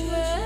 boş ver.